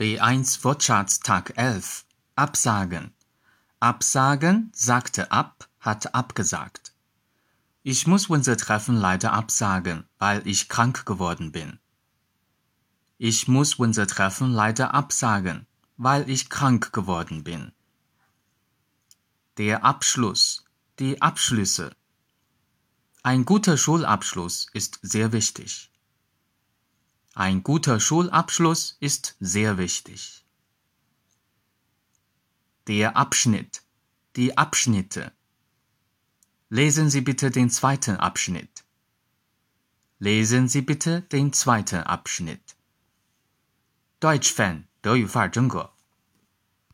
B1 Wortschatztag 11. Absagen. Absagen sagte ab, hat abgesagt. Ich muss unser Treffen leider absagen, weil ich krank geworden bin. Ich muss unser Treffen leider absagen, weil ich krank geworden bin. Der Abschluss, die Abschlüsse. Ein guter Schulabschluss ist sehr wichtig. Ein guter Schulabschluss ist sehr wichtig. Der Abschnitt, die Abschnitte. Lesen Sie bitte den zweiten Abschnitt. Lesen Sie bitte den zweiten Abschnitt. Deutsch Fan 德语范儿真格